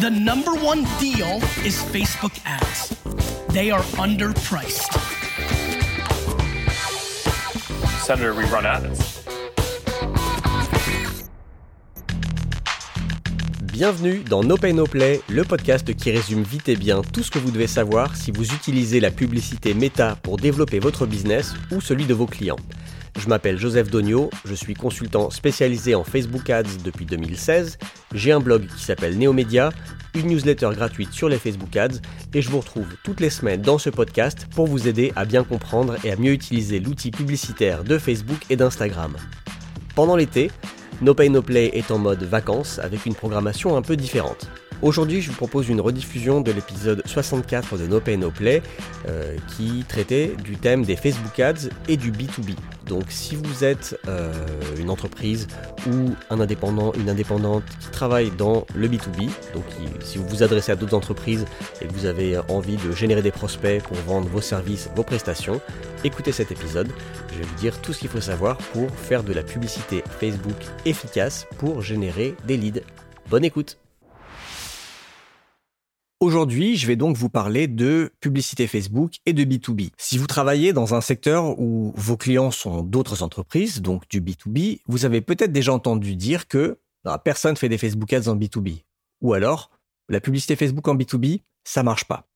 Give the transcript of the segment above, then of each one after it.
The number one deal is Facebook ads. They are underpriced. Senator, we run ads. Bienvenue dans No Pay No Play, le podcast qui résume vite et bien tout ce que vous devez savoir si vous utilisez la publicité Meta pour développer votre business ou celui de vos clients. Je m'appelle Joseph Dogno, je suis consultant spécialisé en Facebook Ads depuis 2016, j'ai un blog qui s'appelle Neomedia, une newsletter gratuite sur les Facebook Ads et je vous retrouve toutes les semaines dans ce podcast pour vous aider à bien comprendre et à mieux utiliser l'outil publicitaire de Facebook et d'Instagram. Pendant l'été, No Pay No Play est en mode vacances avec une programmation un peu différente. Aujourd'hui, je vous propose une rediffusion de l'épisode 64 de No Pay No Play euh, qui traitait du thème des Facebook Ads et du B2B. Donc si vous êtes euh, une entreprise ou un indépendant, une indépendante qui travaille dans le B2B, donc si vous vous adressez à d'autres entreprises et que vous avez envie de générer des prospects pour vendre vos services, vos prestations, écoutez cet épisode. Je vais vous dire tout ce qu'il faut savoir pour faire de la publicité Facebook efficace pour générer des leads. Bonne écoute Aujourd'hui, je vais donc vous parler de publicité Facebook et de B2B. Si vous travaillez dans un secteur où vos clients sont d'autres entreprises, donc du B2B, vous avez peut-être déjà entendu dire que bah, personne fait des Facebook Ads en B2B. Ou alors, la publicité Facebook en B2B, ça marche pas.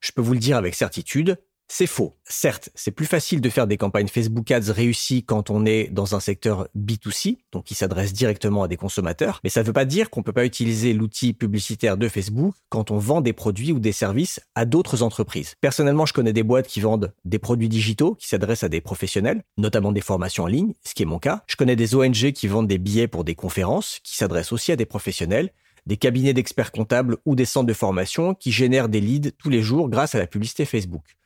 Je peux vous le dire avec certitude, c'est faux. Certes, c'est plus facile de faire des campagnes Facebook Ads réussies quand on est dans un secteur B2C, donc qui s'adresse directement à des consommateurs, mais ça ne veut pas dire qu'on ne peut pas utiliser l'outil publicitaire de Facebook quand on vend des produits ou des services à d'autres entreprises. Personnellement, je connais des boîtes qui vendent des produits digitaux qui s'adressent à des professionnels, notamment des formations en ligne, ce qui est mon cas. Je connais des ONG qui vendent des billets pour des conférences qui s'adressent aussi à des professionnels des cabinets d'experts comptables ou des centres de formation qui génèrent des leads tous les jours grâce à la publicité Facebook.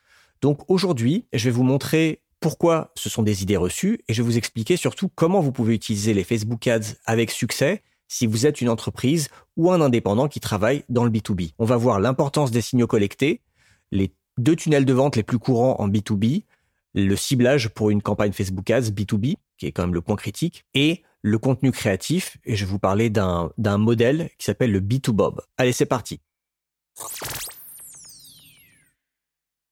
Donc aujourd'hui, je vais vous montrer pourquoi ce sont des idées reçues et je vais vous expliquer surtout comment vous pouvez utiliser les Facebook Ads avec succès si vous êtes une entreprise ou un indépendant qui travaille dans le B2B. On va voir l'importance des signaux collectés, les deux tunnels de vente les plus courants en B2B, le ciblage pour une campagne Facebook Ads B2B, qui est quand même le point critique, et le contenu créatif. Et je vais vous parler d'un modèle qui s'appelle le B2Bob. Allez, c'est parti.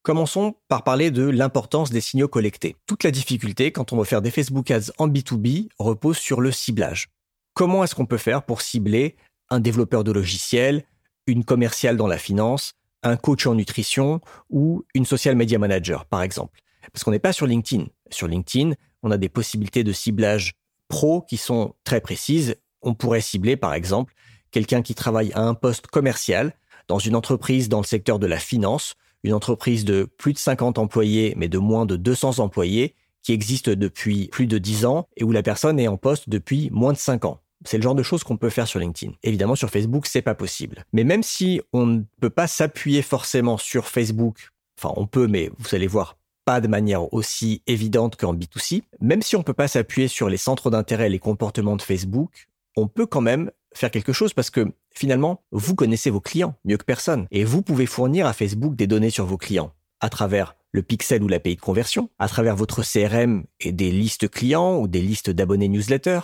Commençons par parler de l'importance des signaux collectés. Toute la difficulté quand on veut faire des Facebook Ads en B2B repose sur le ciblage. Comment est-ce qu'on peut faire pour cibler un développeur de logiciel, une commerciale dans la finance, un coach en nutrition ou une social media manager, par exemple? Parce qu'on n'est pas sur LinkedIn. Sur LinkedIn, on a des possibilités de ciblage pro qui sont très précises. On pourrait cibler, par exemple, quelqu'un qui travaille à un poste commercial dans une entreprise dans le secteur de la finance une entreprise de plus de 50 employés, mais de moins de 200 employés, qui existe depuis plus de 10 ans et où la personne est en poste depuis moins de 5 ans. C'est le genre de choses qu'on peut faire sur LinkedIn. Évidemment, sur Facebook, c'est pas possible. Mais même si on ne peut pas s'appuyer forcément sur Facebook, enfin, on peut, mais vous allez voir, pas de manière aussi évidente qu'en B2C, même si on ne peut pas s'appuyer sur les centres d'intérêt et les comportements de Facebook, on peut quand même faire quelque chose parce que finalement, vous connaissez vos clients mieux que personne et vous pouvez fournir à Facebook des données sur vos clients à travers le pixel ou l'API de conversion, à travers votre CRM et des listes clients ou des listes d'abonnés newsletter,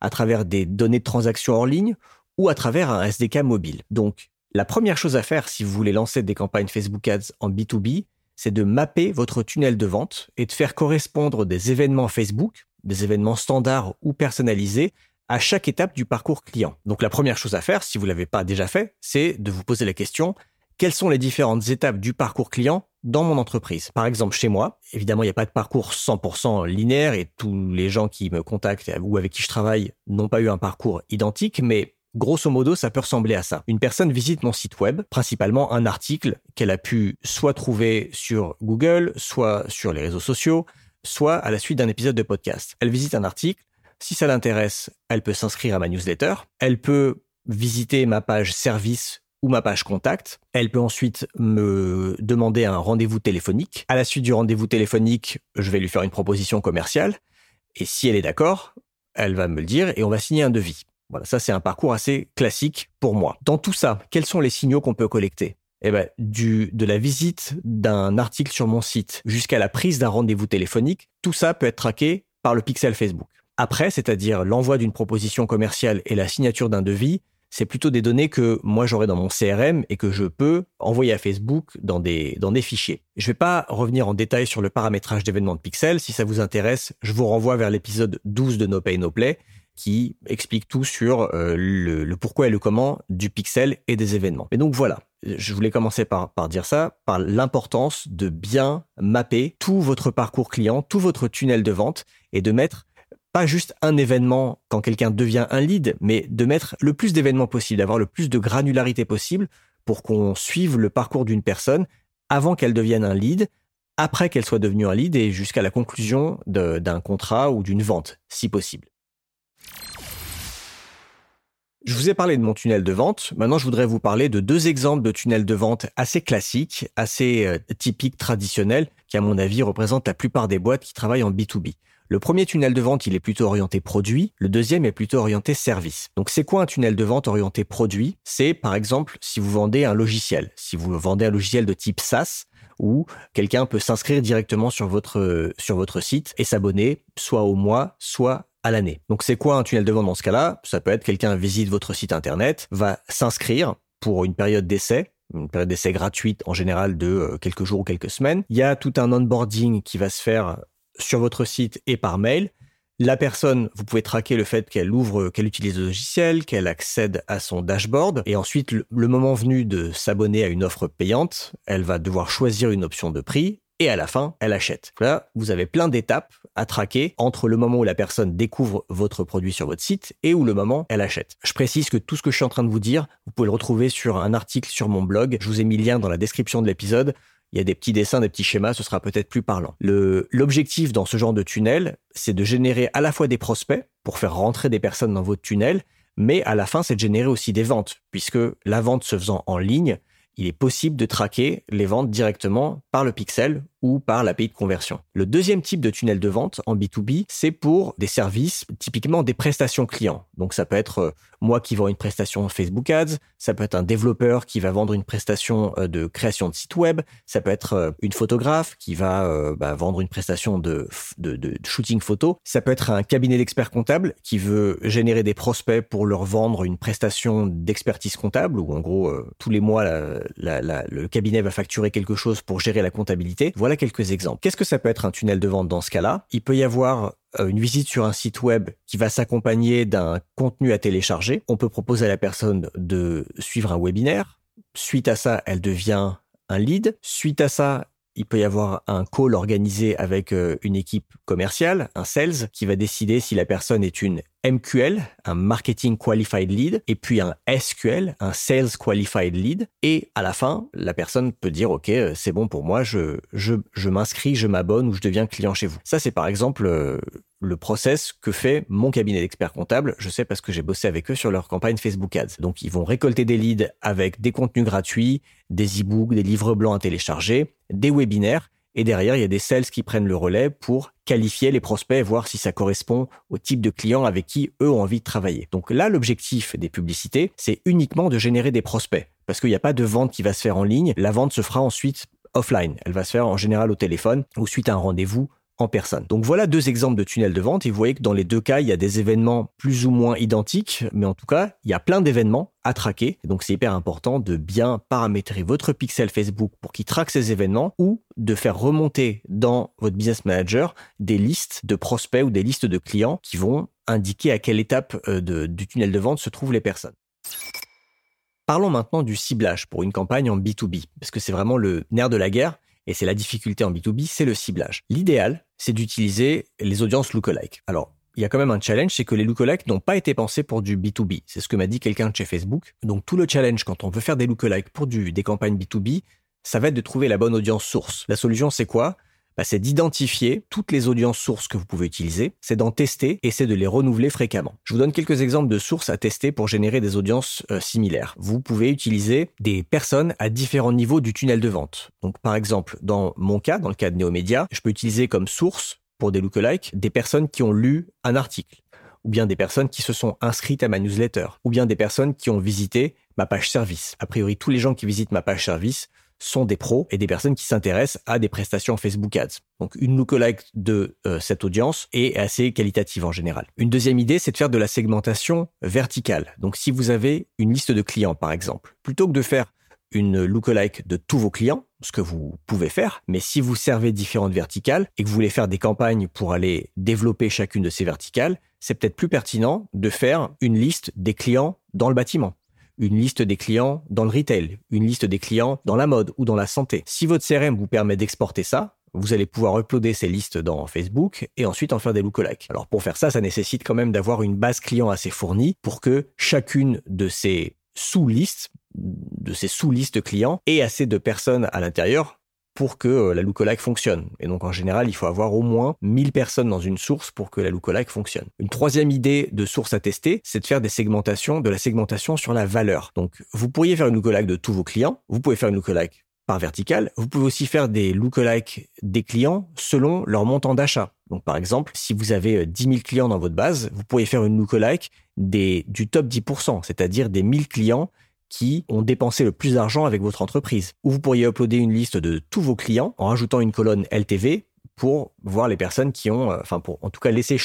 à travers des données de transactions en ligne ou à travers un SDK mobile. Donc, la première chose à faire si vous voulez lancer des campagnes Facebook Ads en B2B, c'est de mapper votre tunnel de vente et de faire correspondre des événements Facebook, des événements standards ou personnalisés à chaque étape du parcours client. Donc la première chose à faire, si vous ne l'avez pas déjà fait, c'est de vous poser la question, quelles sont les différentes étapes du parcours client dans mon entreprise? Par exemple, chez moi, évidemment, il n'y a pas de parcours 100% linéaire et tous les gens qui me contactent ou avec qui je travaille n'ont pas eu un parcours identique, mais grosso modo, ça peut ressembler à ça. Une personne visite mon site web, principalement un article qu'elle a pu soit trouver sur Google, soit sur les réseaux sociaux, soit à la suite d'un épisode de podcast. Elle visite un article, si ça l'intéresse, elle peut s'inscrire à ma newsletter. Elle peut visiter ma page service ou ma page contact. Elle peut ensuite me demander un rendez-vous téléphonique. À la suite du rendez-vous téléphonique, je vais lui faire une proposition commerciale. Et si elle est d'accord, elle va me le dire et on va signer un devis. Voilà, ça c'est un parcours assez classique pour moi. Dans tout ça, quels sont les signaux qu'on peut collecter? Eh ben, du, de la visite d'un article sur mon site jusqu'à la prise d'un rendez-vous téléphonique, tout ça peut être traqué par le pixel Facebook. Après, c'est-à-dire l'envoi d'une proposition commerciale et la signature d'un devis, c'est plutôt des données que moi j'aurai dans mon CRM et que je peux envoyer à Facebook dans des, dans des fichiers. Je ne vais pas revenir en détail sur le paramétrage d'événements de pixels. Si ça vous intéresse, je vous renvoie vers l'épisode 12 de No Pay No Play qui explique tout sur euh, le, pourquoi et le comment du pixel et des événements. Et donc voilà, je voulais commencer par, par dire ça, par l'importance de bien mapper tout votre parcours client, tout votre tunnel de vente et de mettre pas juste un événement quand quelqu'un devient un lead, mais de mettre le plus d'événements possible, d'avoir le plus de granularité possible pour qu'on suive le parcours d'une personne avant qu'elle devienne un lead, après qu'elle soit devenue un lead et jusqu'à la conclusion d'un contrat ou d'une vente, si possible. Je vous ai parlé de mon tunnel de vente. Maintenant, je voudrais vous parler de deux exemples de tunnels de vente assez classiques, assez euh, typiques, traditionnels, qui à mon avis représentent la plupart des boîtes qui travaillent en B2B. Le premier tunnel de vente, il est plutôt orienté produit. Le deuxième est plutôt orienté service. Donc, c'est quoi un tunnel de vente orienté produit? C'est, par exemple, si vous vendez un logiciel. Si vous vendez un logiciel de type SaaS, où quelqu'un peut s'inscrire directement sur votre, sur votre site et s'abonner soit au mois, soit à l'année. Donc c'est quoi un tunnel de vente dans ce cas-là? Ça peut être quelqu'un visite votre site internet, va s'inscrire pour une période d'essai, une période d'essai gratuite en général de euh, quelques jours ou quelques semaines. Il y a tout un onboarding qui va se faire sur votre site et par mail. La personne, vous pouvez traquer le fait qu'elle ouvre, qu'elle utilise le logiciel, qu'elle accède à son dashboard. Et ensuite, le, moment venu de s'abonner à une offre payante, elle va devoir choisir une option de prix et à la fin, elle achète. Là, vous avez plein d'étapes à traquer entre le moment où la personne découvre votre produit sur votre site et où le moment elle achète. Je précise que tout ce que je suis en train de vous dire, vous pouvez le retrouver sur un article sur mon blog. Je vous ai mis le lien dans la description de l'épisode il y a des petits dessins, des petits schémas, ce sera peut-être plus parlant. L'objectif dans ce genre de tunnel, c'est de générer à la fois des prospects pour faire rentrer des personnes dans votre tunnel, mais à la fin, c'est de générer aussi des ventes, puisque la vente se faisant en ligne, il est possible de traquer les ventes directement par le pixel ou par l'API de conversion. Le deuxième type de tunnel de vente en B2B, c'est pour des services, typiquement des prestations clients. Donc ça peut être euh, moi qui vends une prestation Facebook Ads, ça peut être un développeur qui va vendre une prestation euh, de création de site web, ça peut être euh, une photographe qui va bah, vendre une prestation de, shooting photo, ça peut être un cabinet d'experts comptables qui veut générer des prospects pour leur vendre une prestation d'expertise comptable, où en gros tous les mois le cabinet va facturer quelque chose pour gérer la comptabilité. Quelques exemples. Qu'est-ce que ça peut être un tunnel de vente dans ce cas-là? Il peut y avoir euh, une visite sur un site web qui va s'accompagner d'un contenu à télécharger. On peut proposer à la personne de suivre un webinaire. Suite à ça, elle devient un lead. Suite à ça, il peut y avoir un call organisé avec euh, une équipe commerciale, un sales, qui va décider si la personne est une MQL, un Marketing Qualified Lead, et puis un SQL, un Sales Qualified Lead. Et à la fin, la personne peut dire, OK, euh, c'est bon pour moi, je, m'inscris, je m'abonne ou je deviens client chez vous. Ça, c'est par exemple euh, le process que fait mon cabinet d'experts comptables. Je sais parce que j'ai bossé avec eux sur leur campagne Facebook Ads. Donc, ils vont récolter des leads avec des contenus gratuits, des e-books, des livres blancs à télécharger, des webinaires et derrière, il y a des sales qui prennent le relais pour qualifier les prospects voir si ça correspond au type de clients avec qui eux ont envie de travailler. Donc là, l'objectif des publicités, c'est uniquement de générer des prospects. Parce qu'il n'y a pas de vente qui va se faire en ligne. La vente se fera ensuite offline. Elle va se faire en général au téléphone ou suite à un rendez-vous en personne. Donc voilà deux exemples de tunnels de vente et vous voyez que dans les deux cas, il y a des événements plus ou moins identiques, mais en tout cas, il y a plein d'événements à traquer. donc c'est hyper important de bien paramétrer votre pixel Facebook pour qu'il traque ces événements ou de faire remonter dans votre business manager des listes de prospects ou des listes de clients qui vont indiquer à quelle étape euh, du tunnel de vente se trouvent les personnes. Parlons maintenant du ciblage pour une campagne en B2B, parce que c'est vraiment le nerf de la guerre et c'est la difficulté en B2B, c'est le ciblage. L'idéal, c'est d'utiliser les audiences lookalike. Alors, il y a quand même un challenge, c'est que les lookalike n'ont pas été pensés pour du B2B. C'est ce que m'a dit quelqu'un de chez Facebook. Donc tout le challenge quand on veut faire des lookalike pour des campagnes B2B, ça va être de trouver la bonne audience source. La solution, c'est quoi? Bah, c'est d'identifier toutes les audiences sources que vous pouvez utiliser, c'est d'en tester et c'est de les renouveler fréquemment. Je vous donne quelques exemples de sources à tester pour générer des audiences euh, similaires. Vous pouvez utiliser des personnes à différents niveaux du tunnel de vente. Donc par exemple, dans mon cas, dans le cas de Neomédia, je peux utiliser comme source pour des lookalikes des personnes qui ont lu un article ou bien des personnes qui se sont inscrites à ma newsletter, ou bien des personnes qui ont visité ma page service. A priori, tous les gens qui visitent ma page service sont des pros et des personnes qui s'intéressent à des prestations Facebook Ads. Donc une lookalike de euh, cette audience est assez qualitative en général. Une deuxième idée, c'est de faire de la segmentation verticale. Donc si vous avez une liste de clients par exemple, plutôt que de faire une lookalike de tous vos clients, ce que vous pouvez faire, mais si vous servez différentes verticales et que vous voulez faire des campagnes pour aller développer chacune de ces verticales, c'est peut-être plus pertinent de faire une liste des clients dans le bâtiment une liste des clients dans le retail, une liste des clients dans la mode ou dans la santé. Si votre CRM vous permet d'exporter ça, vous allez pouvoir uploader ces listes dans Facebook et ensuite en faire des lookalikes. Alors pour faire ça, ça nécessite quand même d'avoir une base client assez fournie pour que chacune de ces sous-listes, de ces sous-listes clients ait assez de personnes à l'intérieur pour que euh, la lookalike fonctionne. Et donc en général, il faut avoir au moins 1000 personnes dans une source pour que la lookalike fonctionne. Une troisième idée de source à tester, c'est de faire des segmentations, de la segmentation sur la valeur. Donc vous pourriez faire une lookalike de tous vos clients, vous pouvez faire une lookalike par vertical, vous pouvez aussi faire des lookalikes des clients selon leur montant d'achat. Donc par exemple, si vous avez 10 euh, 000 clients dans votre base, vous pourriez faire une lookalike des, du top 10%, c'est-à-dire des 1000 clients qui ont dépensé le plus d'argent avec votre entreprise. Ou vous pourriez uploader une liste de tous vos clients en rajoutant une colonne LTV pour voir les personnes qui ont, euh, enfin pour en tout cas laisser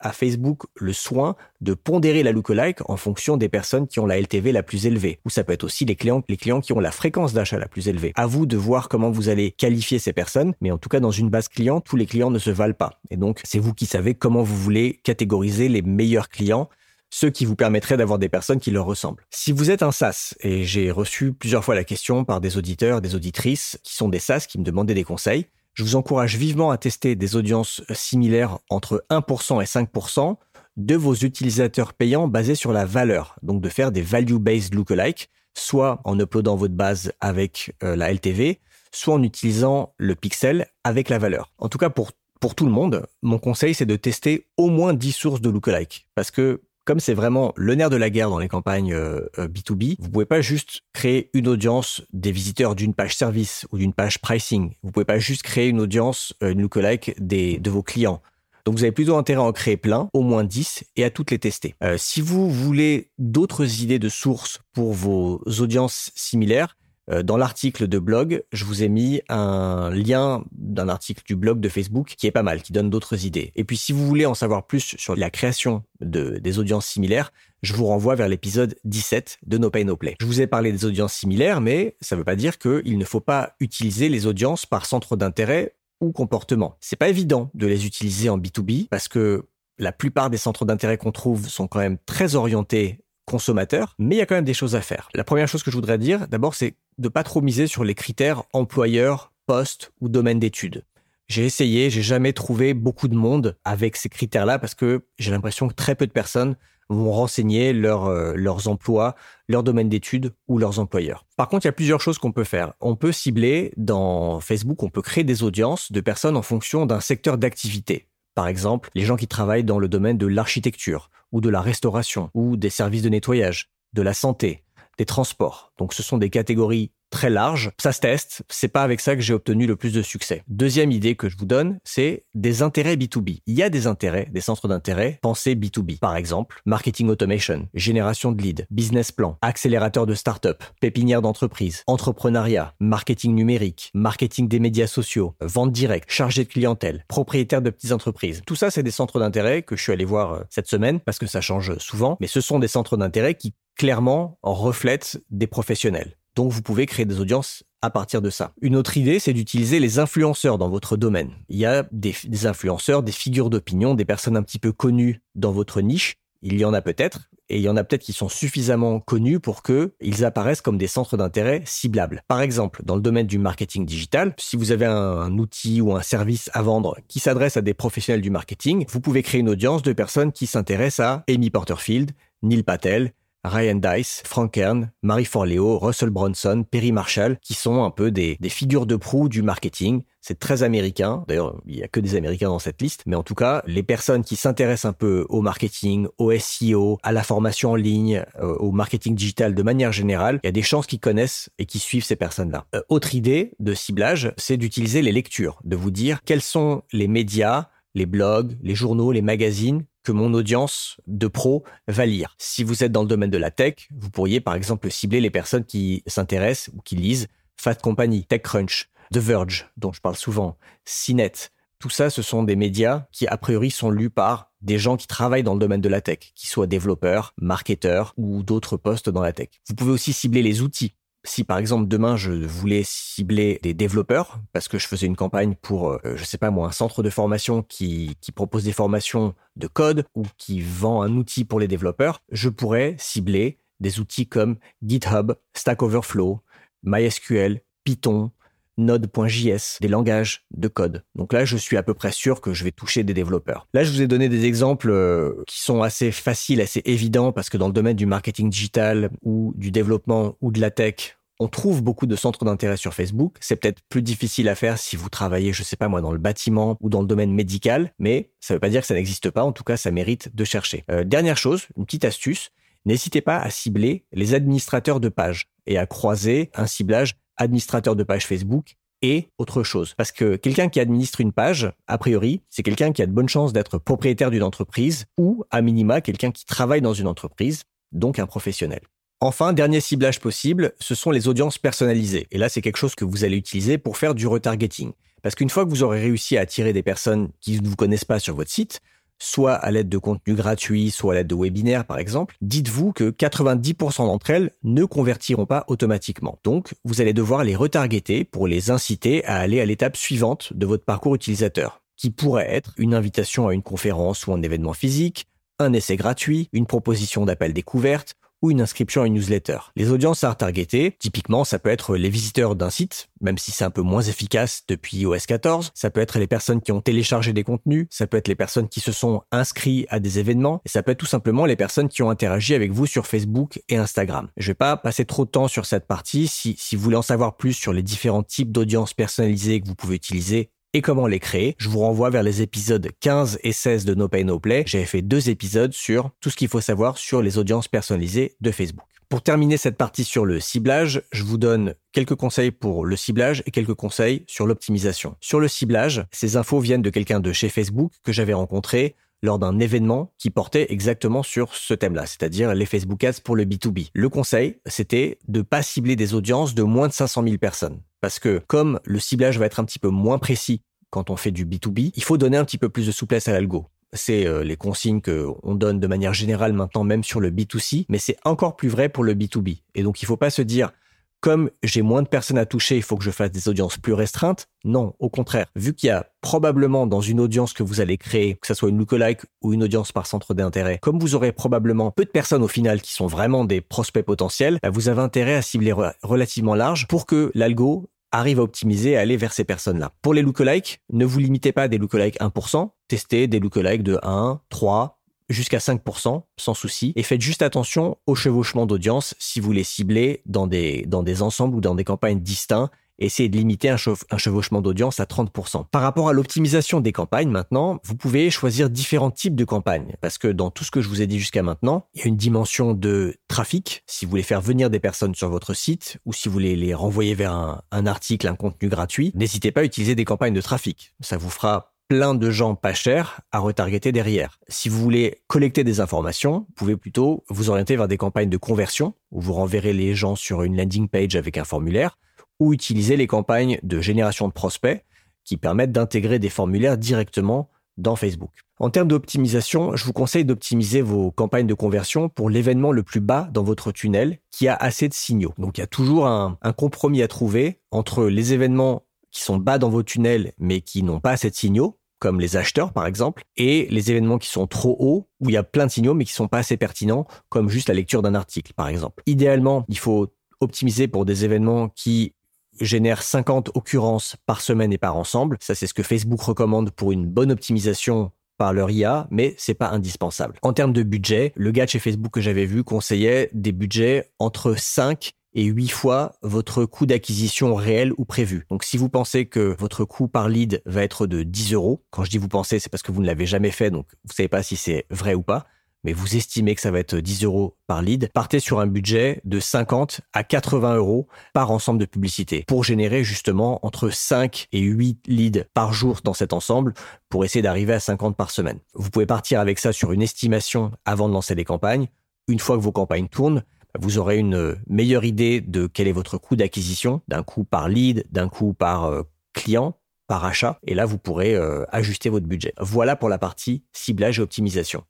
à Facebook le soin de pondérer la lookalike en fonction des personnes qui ont la LTV la plus élevée. Ou ça peut être aussi les clients, les clients qui ont la fréquence d'achat la plus élevée. À vous de voir comment vous allez qualifier ces personnes, mais en tout cas dans une base client, tous les clients ne se valent pas. Et donc c'est vous qui savez comment vous voulez catégoriser les meilleurs clients ceux qui vous permettraient d'avoir des personnes qui leur ressemblent. Si vous êtes un SaaS, et j'ai reçu plusieurs fois la question par des auditeurs, des auditrices qui sont des SaaS qui me demandaient des conseils, je vous encourage vivement à tester des audiences similaires entre 1% et 5% de vos utilisateurs payants basés sur la valeur, donc de faire des value-based lookalike, soit en uploadant votre base avec euh, la LTV, soit en utilisant le pixel avec la valeur. En tout cas, pour, pour tout le monde, mon conseil, c'est de tester au moins 10 sources de lookalike. Parce que comme c'est vraiment le nerf de la guerre dans les campagnes B2B, euh, euh, vous pouvez pas juste créer une audience des visiteurs d'une page service ou d'une page pricing. Vous pouvez pas juste créer une audience, euh, une lookalike des, de vos clients. Donc vous avez plutôt intérêt à en créer plein, au moins 10, et à toutes les tester. si vous voulez d'autres idées de sources pour vos audiences similaires, dans l'article de blog, je vous ai mis un lien d'un article du blog de Facebook qui est pas mal, qui donne d'autres idées. Et puis si vous voulez en savoir plus sur la création de, des audiences similaires, je vous renvoie vers l'épisode 17 de No Pay No Play. Je vous ai parlé des audiences similaires, mais ça ne veut pas dire qu'il ne faut pas utiliser les audiences par centre d'intérêt ou comportement. C'est pas évident de les utiliser en B2B parce que la plupart des centres d'intérêt qu'on trouve sont quand même très orientés consommateurs, mais il y a quand même des choses à faire. La première chose que je voudrais dire, d'abord, c'est de pas trop miser sur les critères employeur, poste ou domaine d'études. J'ai essayé, j'ai jamais trouvé beaucoup de monde avec ces critères-là parce que j'ai l'impression que très peu de personnes vont renseigner euh, leurs emplois, leur domaine d'études ou leurs employeurs. Par contre, il y a plusieurs choses qu'on peut faire. On peut cibler dans Facebook, on peut créer des audiences de personnes en fonction d'un secteur d'activité. Par exemple, les gens qui travaillent dans le domaine de l'architecture ou de la restauration ou des services de nettoyage, de la santé, des transports. Donc ce sont des catégories très large. Ça se teste. C'est pas avec ça que j'ai obtenu le plus de succès. Deuxième idée que je vous donne, c'est des intérêts B2B. Il y a des intérêts, des centres d'intérêt pensés B2B. Par exemple, marketing automation, génération de leads, business plan, accélérateur de start-up, pépinière d'entreprise, entrepreneuriat, marketing numérique, marketing des médias sociaux, vente directe, chargé de clientèle, propriétaire de petites entreprises. Tout ça, c'est des centres d'intérêt que je suis allé voir euh, cette semaine parce que ça change souvent, mais ce sont des centres d'intérêt qui clairement reflètent des professionnels. Donc vous pouvez créer des audiences à partir de ça. Une autre idée, c'est d'utiliser les influenceurs dans votre domaine. Il y a des, influenceurs, des figures d'opinion, des personnes un petit peu connues dans votre niche. Il y en a peut-être, et il y en a peut-être qui sont suffisamment connus pour que ils apparaissent comme des centres d'intérêt ciblables. Par exemple, dans le domaine du marketing digital, si vous avez un, un outil ou un service à vendre qui s'adresse à des professionnels du marketing, vous pouvez créer une audience de personnes qui s'intéressent à Amy Porterfield, Neil Patel, Ryan Dice, Frank Kern, Marie Forleo, Russell Bronson, Perry Marshall, qui sont un peu des, figures de proue du marketing. C'est très américain. D'ailleurs, il y a que des Américains dans cette liste. Mais en tout cas, les personnes qui s'intéressent un peu au marketing, au SEO, à la formation en ligne, euh, au marketing digital de manière générale, il y a des chances qu'ils connaissent et qui suivent ces personnes-là. Euh, autre idée de ciblage, c'est d'utiliser les lectures, de vous dire quels sont les médias, les blogs, les journaux, les magazines que mon audience de pro va lire. Si vous êtes dans le domaine de la tech, vous pourriez par exemple cibler les personnes qui s'intéressent ou qui lisent Fat Company, TechCrunch, The Verge, dont je parle souvent, CNET. Tout ça, ce sont des médias qui, a priori, sont lus par des gens qui travaillent dans le domaine de la tech, qui soient développeurs, marketeurs ou d'autres postes dans la tech. Vous pouvez aussi cibler les outils. Si par exemple demain je voulais cibler des développeurs parce que je faisais une campagne pour euh, je sais pas moi un centre de formation qui, propose des formations de code ou qui vend un outil pour les développeurs, je pourrais cibler des outils comme GitHub, Stack Overflow, MySQL, Python, Node.js, des langages de code. Donc là, je suis à peu près sûr que je vais toucher des développeurs. Là, je vous ai donné des exemples euh, qui sont assez faciles, assez évidents, parce que dans le domaine du marketing digital ou du développement ou de la tech, on trouve beaucoup de centres d'intérêt sur Facebook. C'est peut-être plus difficile à faire si vous travaillez, je sais pas moi, dans le bâtiment ou dans le domaine médical, mais ça ne veut pas dire que ça n'existe pas. En tout cas, ça mérite de chercher. Euh, dernière chose, une petite astuce. N'hésitez pas à cibler les administrateurs de pages et à croiser un ciblage administrateur de page Facebook et autre chose. Parce que quelqu'un qui administre une page, a priori, c'est quelqu'un qui a de bonnes chances d'être propriétaire d'une entreprise ou, à minima, quelqu'un qui travaille dans une entreprise, donc un professionnel. Enfin, dernier ciblage possible, ce sont les audiences personnalisées. Et là, c'est quelque chose que vous allez utiliser pour faire du retargeting. Parce qu'une fois que vous aurez réussi à attirer des personnes qui ne vous connaissent pas sur votre site, soit à l'aide de contenus gratuits, soit à l'aide de webinaires par exemple, dites-vous que 90% d'entre elles ne convertiront pas automatiquement. Donc, vous allez devoir les retargeter pour les inciter à aller à l'étape suivante de votre parcours utilisateur, qui pourrait être une invitation à une conférence ou un événement physique, un essai gratuit, une proposition d'appel découverte ou une inscription à une newsletter. Les audiences à retargeter, typiquement, ça peut être les visiteurs d'un site, même si c'est un peu moins efficace depuis iOS 14. Ça peut être les personnes qui ont téléchargé des contenus, ça peut être les personnes qui se sont inscrits à des événements, et ça peut être tout simplement les personnes qui ont interagi avec vous sur Facebook et Instagram. Je vais pas passer trop de temps sur cette partie. Si, si vous voulez en savoir plus sur les différents types d'audiences personnalisées que vous pouvez utiliser, et comment les créer, je vous renvoie vers les épisodes 15 et 16 de No Pay No Play. J'avais fait deux épisodes sur tout ce qu'il faut savoir sur les audiences personnalisées de Facebook. Pour terminer cette partie sur le ciblage, je vous donne quelques conseils pour le ciblage et quelques conseils sur l'optimisation. Sur le ciblage, ces infos viennent de quelqu'un de chez Facebook que j'avais rencontré lors d'un événement qui portait exactement sur ce thème-là, c'est-à-dire les Facebook Ads pour le B2B. Le conseil, c'était de pas cibler des audiences de moins de 500 000 personnes. Parce que comme le ciblage va être un petit peu moins précis quand on fait du B2B, il faut donner un petit peu plus de souplesse à l'algo. C'est euh, les consignes qu'on donne de manière générale maintenant même sur le B2C, mais c'est encore plus vrai pour le B2B. Et donc il ne faut pas se dire comme j'ai moins de personnes à toucher, il faut que je fasse des audiences plus restreintes. Non, au contraire. Vu qu'il y a probablement dans une audience que vous allez créer, que ce soit une lookalike ou une audience par centre d'intérêt, comme vous aurez probablement peu de personnes au final qui sont vraiment des prospects potentiels, bah, vous avez intérêt à cibler relativement large pour que l'algo arrive à optimiser et aller vers ces personnes-là. Pour les lookalikes, ne vous limitez pas à des lookalikes 1%, testez des lookalikes de 1, 3, jusqu'à 5% sans souci et faites juste attention au chevauchement d'audience si vous les ciblez dans des, dans des ensembles ou dans des campagnes distincts essayez de limiter un, chevauchement d'audience à 30%. Par rapport à l'optimisation des campagnes maintenant, vous pouvez choisir différents types de campagnes parce que dans tout ce que je vous ai dit jusqu'à maintenant, il y a une dimension de trafic. Si vous voulez faire venir des personnes sur votre site ou si vous voulez les renvoyer vers un, un article, un contenu gratuit, n'hésitez pas à utiliser des campagnes de trafic. Ça vous fera plein de gens pas chers à retargeter derrière. Si vous voulez collecter des informations, vous pouvez plutôt vous orienter vers des campagnes de conversion où vous renverrez les gens sur une landing page avec un formulaire ou utiliser les campagnes de génération de prospects qui permettent d'intégrer des formulaires directement dans Facebook. En termes d'optimisation, je vous conseille d'optimiser vos campagnes de conversion pour l'événement le plus bas dans votre tunnel qui a assez de signaux. Donc il y a toujours un, compromis à trouver entre les événements qui sont bas dans vos tunnels mais qui n'ont pas assez de signaux, comme les acheteurs par exemple, et les événements qui sont trop hauts, où il y a plein de signaux mais qui sont pas assez pertinents, comme juste la lecture d'un article par exemple. Idéalement, il faut optimiser pour des événements qui génère 50 occurrences par semaine et par ensemble. Ça, c'est ce que Facebook recommande pour une bonne optimisation par leur IA, mais c'est pas indispensable. En termes de budget, le gars chez Facebook que j'avais vu conseillait des budgets entre 5 et 8 fois votre coût d'acquisition réel ou prévu. Donc si vous pensez que votre coût par lead va être de 10 euros, quand je dis vous pensez, c'est parce que vous ne l'avez jamais fait, donc vous savez pas si c'est vrai ou pas mais vous estimez que ça va être 10 euros par lead, partez sur un budget de 50 à 80 euros par ensemble de publicité pour générer justement entre 5 et 8 leads par jour dans cet ensemble pour essayer d'arriver à 50 par semaine. Vous pouvez partir avec ça sur une estimation avant de lancer des campagnes. Une fois que vos campagnes tournent, vous aurez une meilleure idée de quel est votre coût d'acquisition, d'un coût par lead, d'un coût par euh, client, par achat, et là vous pourrez euh, ajuster votre budget. Voilà pour la partie ciblage et optimisation.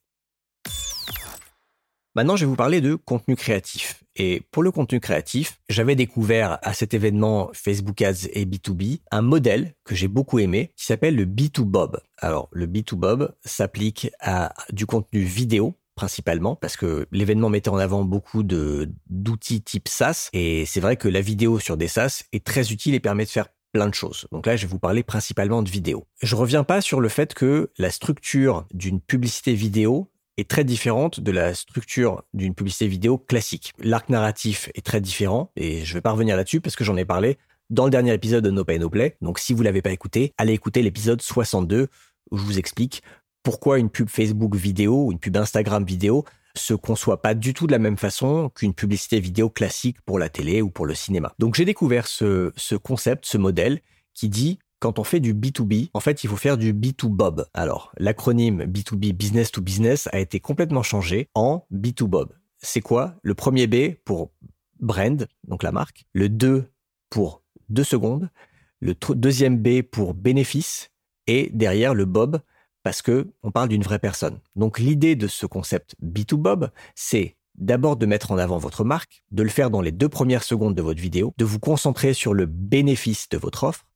Maintenant, je vais vous parler de contenu créatif. Et pour le contenu créatif, j'avais découvert à cet événement Facebook Ads et B2B un modèle que j'ai beaucoup aimé qui s'appelle le B2Bob. Alors, le B2Bob s'applique à du contenu vidéo principalement parce que l'événement mettait en avant beaucoup d'outils type SaaS et c'est vrai que la vidéo sur des SaaS est très utile et permet de faire plein de choses. Donc là, je vais vous parler principalement de vidéo. Je reviens pas sur le fait que la structure d'une publicité vidéo est très différente de la structure d'une publicité vidéo classique. L'arc narratif est très différent et je vais pas revenir là-dessus parce que j'en ai parlé dans le dernier épisode de No Pay No Play. Donc si vous l'avez pas écouté, allez écouter l'épisode 62 où je vous explique pourquoi une pub Facebook vidéo ou une pub Instagram vidéo se conçoit pas du tout de la même façon qu'une publicité vidéo classique pour la télé ou pour le cinéma. Donc j'ai découvert ce concept, ce modèle qui dit quand on fait du B2B, en fait, il faut faire du B2Bob. Alors, l'acronyme B2B, Business to Business, a été complètement changé en B2Bob. C'est quoi Le premier B pour brand, donc la marque. Le 2 pour 2 secondes. Le deuxième B pour bénéfice. Et derrière le Bob, parce que on parle d'une vraie personne. Donc l'idée de ce concept B2Bob, c'est d'abord de mettre en avant votre marque, de le faire dans les deux premières secondes de votre vidéo, de vous concentrer sur le bénéfice de votre offre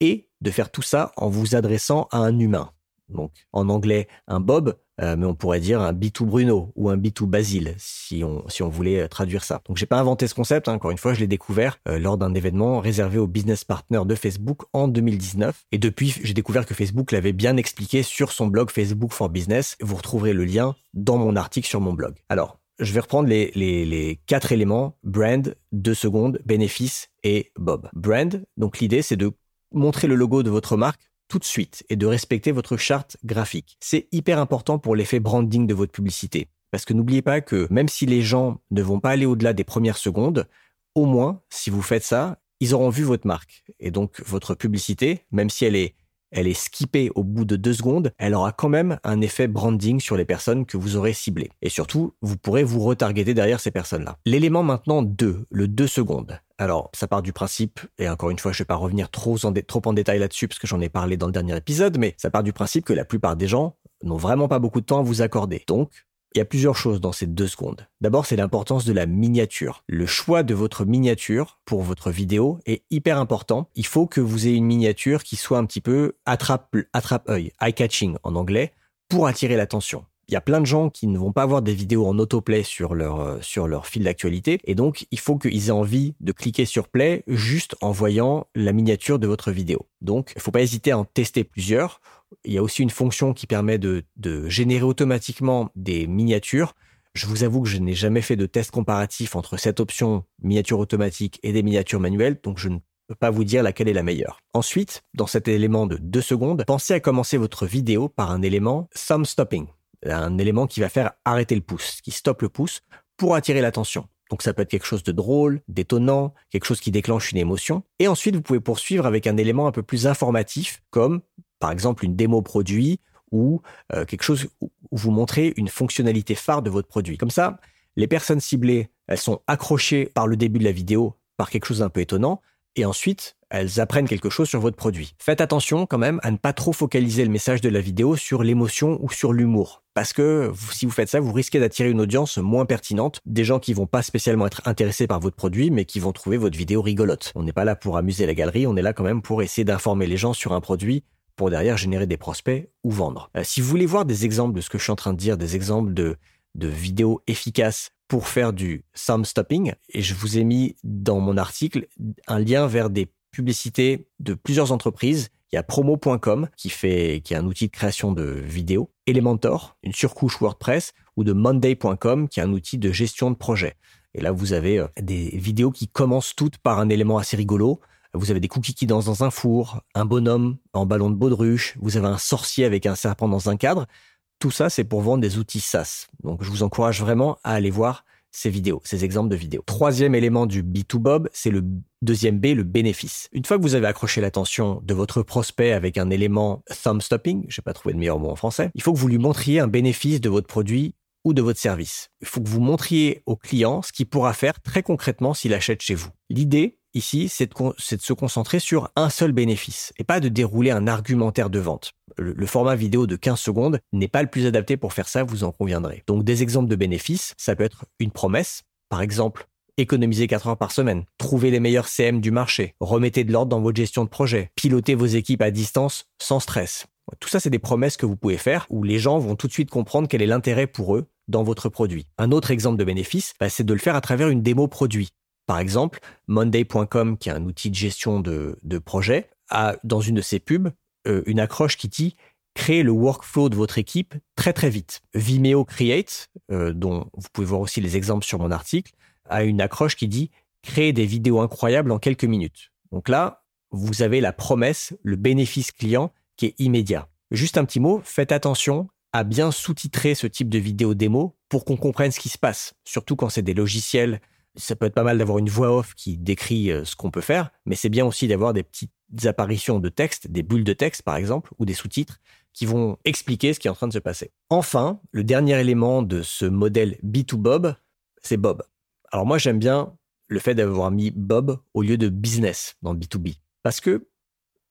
et de faire tout ça en vous adressant à un humain. Donc en anglais un Bob, euh, mais on pourrait dire un B2 Bruno ou un B2 Basile si on si on voulait euh, traduire ça. Donc j'ai pas inventé ce concept, hein, encore une fois, je l'ai découvert euh, lors d'un événement réservé aux business partners de Facebook en 2019 et depuis j'ai découvert que Facebook l'avait bien expliqué sur son blog Facebook for Business. Vous retrouverez le lien dans mon article sur mon blog. Alors je vais reprendre les quatre éléments brand, deux secondes, bénéfice et Bob. Brand, donc l'idée c'est de montrer le logo de votre marque tout de suite et de respecter votre charte graphique. C'est hyper important pour l'effet branding de votre publicité. Parce que n'oubliez pas que même si les gens ne vont pas aller au-delà des premières secondes, au moins, si vous faites ça, ils auront vu votre marque. Et donc, votre publicité, même si elle est elle est skippée au bout de deux secondes, elle aura quand même un effet branding sur les personnes que vous aurez ciblées. Et surtout, vous pourrez vous retargeter derrière ces personnes-là. L'élément maintenant 2, le 2 secondes. Alors, ça part du principe, et encore une fois, je ne vais pas revenir trop en, détail là-dessus parce que j'en ai parlé dans le dernier épisode, mais ça part du principe que la plupart des gens n'ont vraiment pas beaucoup de temps à vous accorder. Donc, il y a plusieurs choses dans ces deux secondes. D'abord, c'est l'importance de la miniature. Le choix de votre miniature pour votre vidéo est hyper important. Il faut que vous ayez une miniature qui soit un petit peu attrape, attrape œil, eye catching en anglais, pour attirer l'attention. Il y a plein de gens qui ne vont pas avoir des vidéos en autoplay sur leur, euh, sur leur fil d'actualité. Et donc, il faut qu'ils aient envie de cliquer sur play juste en voyant la miniature de votre vidéo. Donc, il ne faut pas hésiter à en tester plusieurs il y a aussi une fonction qui permet de, générer automatiquement des miniatures. Je vous avoue que je n'ai jamais fait de test comparatif entre cette option miniature automatique et des miniatures manuelles, donc je ne peux pas vous dire laquelle est la meilleure. Ensuite, dans cet élément de 2 secondes, pensez à commencer votre vidéo par un élément thumb stopping, un élément qui va faire arrêter le pouce, qui stoppe le pouce pour attirer l'attention. Donc ça peut être quelque chose de drôle, d'étonnant, quelque chose qui déclenche une émotion. Et ensuite, vous pouvez poursuivre avec un élément un peu plus informatif, comme par exemple une démo produit ou euh, quelque chose où vous montrez une fonctionnalité phare de votre produit. Comme ça, les personnes ciblées, elles sont accrochées par le début de la vidéo par quelque chose d'un peu étonnant, et ensuite, elles apprennent quelque chose sur votre produit. Faites attention quand même à ne pas trop focaliser le message de la vidéo sur l'émotion ou sur l'humour. Parce que si vous faites ça, vous risquez d'attirer une audience moins pertinente, des gens qui vont pas spécialement être intéressés par votre produit, mais qui vont trouver votre vidéo rigolote. On n'est pas là pour amuser la galerie, on est là quand même pour essayer d'informer les gens sur un produit pour derrière générer des prospects ou vendre. Euh, si vous voulez voir des exemples de ce que je suis en train de dire, des exemples de, de vidéos efficaces pour faire du thumb stopping, et je vous ai mis dans mon article un lien vers des publicités de plusieurs entreprises. Il y a promo.com qui fait, qui est un outil de création de vidéos, Elementor, une surcouche WordPress, ou de Monday.com qui est un outil de gestion de projet. Et là, vous avez euh, des vidéos qui commencent toutes par un élément assez rigolo. Vous avez des cookies qui dansent dans un four, un bonhomme en ballon de baudruche, vous avez un sorcier avec un serpent dans un cadre. Tout ça, c'est pour vendre des outils SaaS. Donc, je vous encourage vraiment à aller voir ces vidéos, ces exemples de vidéos. Troisième élément du B2Bob, c'est le deuxième B, le bénéfice. Une fois que vous avez accroché l'attention de votre prospect avec un élément thumb stopping, je n'ai pas trouvé de meilleur mot en français, il faut que vous lui montriez un bénéfice de votre produit ou de votre service. Il faut que vous montriez au client ce qu'il pourra faire très concrètement s'il achète chez vous. L'idée, ici, c'est de, se concentrer sur un seul bénéfice et pas de dérouler un argumentaire de vente. Le, format vidéo de 15 secondes n'est pas le plus adapté pour faire ça, vous en conviendrez. Donc des exemples de bénéfices, ça peut être une promesse, par exemple, économiser 4 heures par semaine, trouver les meilleurs CM du marché, remettez de l'ordre dans votre gestion de projet, piloter vos équipes à distance sans stress. Tout ça, c'est des promesses que vous pouvez faire où les gens vont tout de suite comprendre quel est l'intérêt pour eux dans votre produit. Un autre exemple de bénéfice, bah, c'est de le faire à travers une démo produit. Par exemple, Monday.com, qui est un outil de gestion de, projet, a dans une de ses pubs euh, une accroche qui dit créer le workflow de votre équipe très très vite. Vimeo Create, euh, dont vous pouvez voir aussi les exemples sur mon article, a une accroche qui dit créer des vidéos incroyables en quelques minutes. Donc là, vous avez la promesse, le bénéfice client qui est immédiat. Juste un petit mot, faites attention à bien sous-titrer ce type de vidéo démo pour qu'on comprenne ce qui se passe, surtout quand c'est des logiciels ça peut être pas mal d'avoir une voix off qui décrit euh, ce qu'on peut faire, mais c'est bien aussi d'avoir des petites apparitions de texte, des bulles de texte par exemple, ou des sous-titres qui vont expliquer ce qui est en train de se passer. Enfin, le dernier élément de ce modèle B2Bob, c'est Bob. Alors moi j'aime bien le fait d'avoir mis Bob au lieu de business dans B2B. Parce que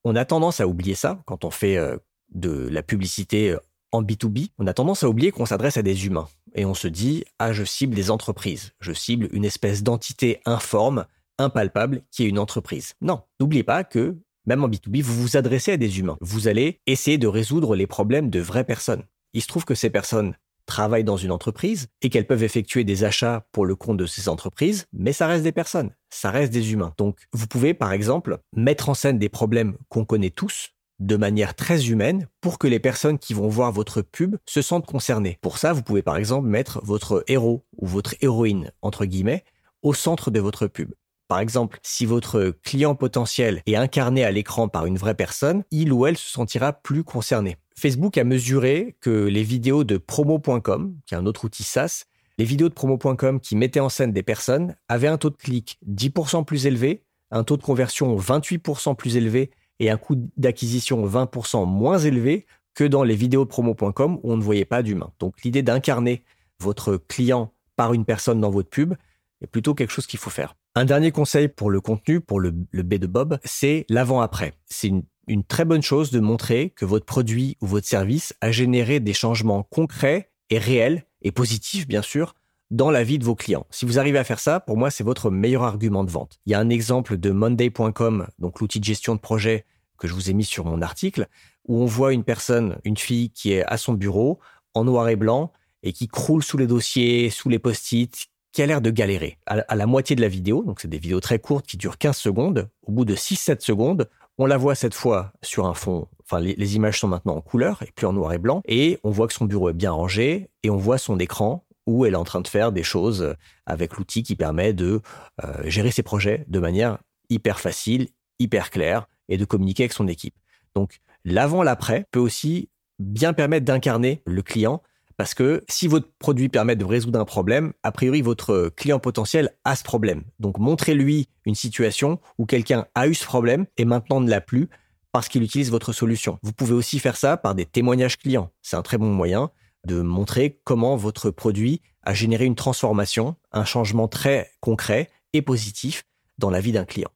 on a tendance à oublier ça quand on fait euh, de la publicité euh, en B2B, on a tendance à oublier qu'on s'adresse à des humains. Et on se dit, ah, je cible des entreprises. Je cible une espèce d'entité informe, impalpable, qui est une entreprise. Non, n'oubliez pas que, même en B2B, vous vous adressez à des humains. Vous allez essayer de résoudre les problèmes de vraies personnes. Il se trouve que ces personnes travaillent dans une entreprise et qu'elles peuvent effectuer des achats pour le compte de ces entreprises, mais ça reste des personnes, ça reste des humains. Donc, vous pouvez, par exemple, mettre en scène des problèmes qu'on connaît tous, de manière très humaine pour que les personnes qui vont voir votre pub se sentent concernées. Pour ça, vous pouvez par exemple mettre votre héros ou votre héroïne, entre guillemets, au centre de votre pub. Par exemple, si votre client potentiel est incarné à l'écran par une vraie personne, il ou elle se sentira plus concerné. Facebook a mesuré que les vidéos de promo.com, qui est un autre outil SaaS, les vidéos de promo.com qui mettaient en scène des personnes avaient un taux de clic 10% plus élevé, un taux de conversion 28% plus élevé et un coût d'acquisition 20% moins élevé que dans les vidéos promo.com où on ne voyait pas d'humain. Donc l'idée d'incarner votre client par une personne dans votre pub est plutôt quelque chose qu'il faut faire. Un dernier conseil pour le contenu, pour le, B de Bob, c'est l'avant-après. C'est une, une très bonne chose de montrer que votre produit ou votre service a généré des changements concrets et réels et positifs, bien sûr, dans la vie de vos clients. Si vous arrivez à faire ça, pour moi, c'est votre meilleur argument de vente. Il y a un exemple de Monday.com, donc l'outil de gestion de projet que je vous ai mis sur mon article, où on voit une personne, une fille qui est à son bureau, en noir et blanc, et qui croule sous les dossiers, sous les post-it, qui a l'air de galérer. À, la moitié de la vidéo, donc c'est des vidéos très courtes qui durent 15 secondes, au bout de 6-7 secondes, on la voit cette fois sur un fond, enfin les, images sont maintenant en couleur et plus en noir et blanc, et on voit que son bureau est bien rangé, et on voit son écran où elle est en train de faire des choses avec l'outil qui permet de euh, gérer ses projets de manière hyper facile, hyper claire et de communiquer avec son équipe. Donc l'avant, l'après peut aussi bien permettre d'incarner le client parce que si votre produit permet de résoudre un problème, a priori votre client potentiel a ce problème. Donc montrez-lui une situation où quelqu'un a eu ce problème et maintenant ne l'a plus parce qu'il utilise votre solution. Vous pouvez aussi faire ça par des témoignages clients. C'est un très bon moyen de montrer comment votre produit a généré une transformation, un changement très concret et positif dans la vie d'un client.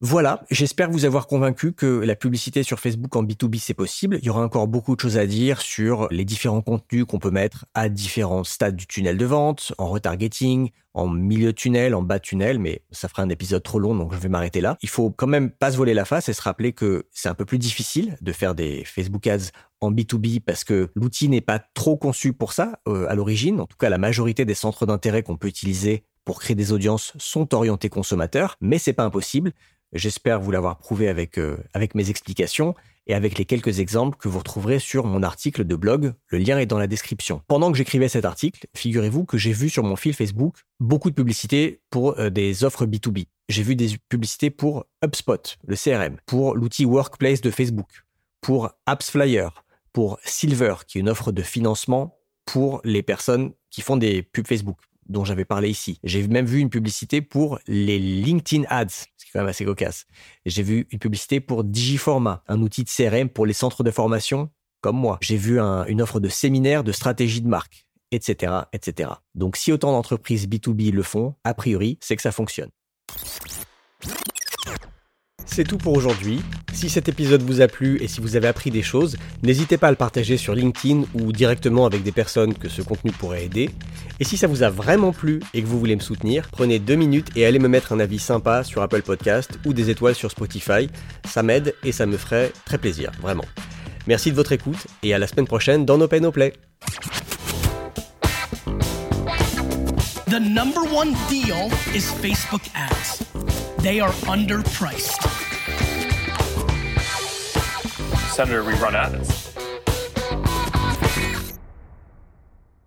Voilà, j'espère vous avoir convaincu que la publicité sur Facebook en B2B c'est possible. Il y aura encore beaucoup de choses à dire sur les différents contenus qu'on peut mettre à différents stades du tunnel de vente, en retargeting, en milieu tunnel, en bas tunnel, mais ça fera un épisode trop long donc je vais m'arrêter là. Il faut quand même pas se voler la face et se rappeler que c'est un peu plus difficile de faire des Facebook ads en B2B parce que l'outil n'est pas trop conçu pour ça euh, à l'origine. En tout cas, la majorité des centres d'intérêt qu'on peut utiliser pour créer des audiences sont orientés consommateurs, mais c'est pas impossible. J'espère vous l'avoir prouvé avec, euh, avec mes explications et avec les quelques exemples que vous retrouverez sur mon article de blog. Le lien est dans la description. Pendant que j'écrivais cet article, figurez-vous que j'ai vu sur mon fil Facebook beaucoup de publicités pour euh, des offres B2B. J'ai vu des publicités pour HubSpot, le CRM, pour l'outil Workplace de Facebook, pour AppsFlyer, pour Silver, qui est une offre de financement pour les personnes qui font des pubs Facebook dont j'avais parlé ici. J'ai même vu une publicité pour les LinkedIn Ads, quand même assez cocasse. J'ai vu une publicité pour Digiforma, un outil de CRM pour les centres de formation comme moi. J'ai vu une offre de séminaire de stratégie de marque, etc., etc. Donc si autant d'entreprises B2B le font, a priori, c'est que ça fonctionne. C'est tout pour aujourd'hui. Si cet épisode vous a plu et si vous avez appris des choses, n'hésitez pas à le partager sur LinkedIn ou directement avec des personnes que ce contenu pourrait aider. Et si ça vous a vraiment plu et que vous voulez me soutenir, prenez deux minutes et allez me mettre un avis sympa sur Apple Podcast ou des étoiles sur Spotify. Ça m'aide et ça me ferait très plaisir, vraiment. Merci de votre écoute et à la semaine prochaine dans No Pay No Play. Senator, we run ads.